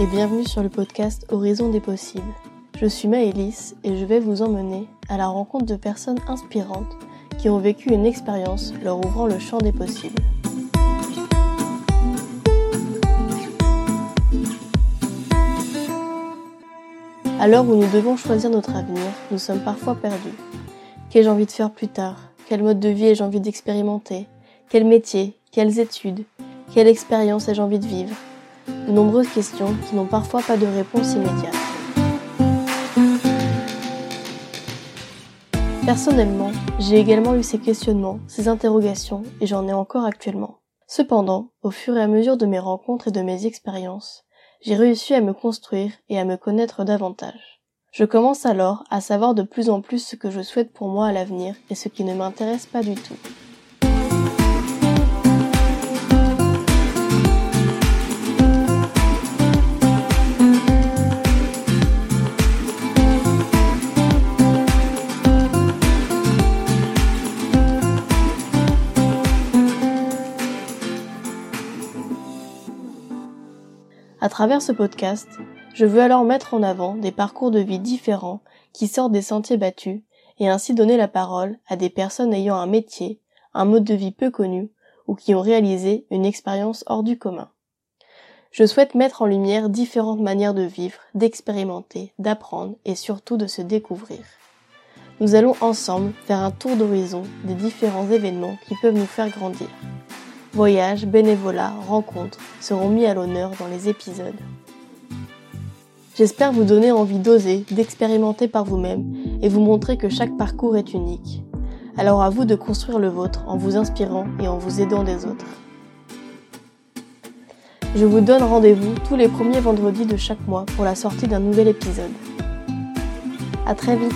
et bienvenue sur le podcast Horizon des possibles. Je suis Maëlys et je vais vous emmener à la rencontre de personnes inspirantes qui ont vécu une expérience leur ouvrant le champ des possibles. À l'heure où nous devons choisir notre avenir, nous sommes parfois perdus. Qu'ai-je envie de faire plus tard? Quel mode de vie ai-je envie d'expérimenter? Quel métier? Quelles études? Quelle expérience ai-je envie de vivre? De nombreuses questions qui n'ont parfois pas de réponse immédiate. Personnellement, j'ai également eu ces questionnements, ces interrogations, et j'en ai encore actuellement. Cependant, au fur et à mesure de mes rencontres et de mes expériences, j'ai réussi à me construire et à me connaître davantage. Je commence alors à savoir de plus en plus ce que je souhaite pour moi à l'avenir et ce qui ne m'intéresse pas du tout. À travers ce podcast, je veux alors mettre en avant des parcours de vie différents qui sortent des sentiers battus et ainsi donner la parole à des personnes ayant un métier, un mode de vie peu connu ou qui ont réalisé une expérience hors du commun. Je souhaite mettre en lumière différentes manières de vivre, d'expérimenter, d'apprendre et surtout de se découvrir. Nous allons ensemble faire un tour d'horizon des différents événements qui peuvent nous faire grandir. Voyages, bénévolat, rencontres seront mis à l'honneur dans les épisodes. J'espère vous donner envie d'oser, d'expérimenter par vous-même et vous montrer que chaque parcours est unique. Alors à vous de construire le vôtre en vous inspirant et en vous aidant des autres. Je vous donne rendez-vous tous les premiers vendredis de chaque mois pour la sortie d'un nouvel épisode. À très vite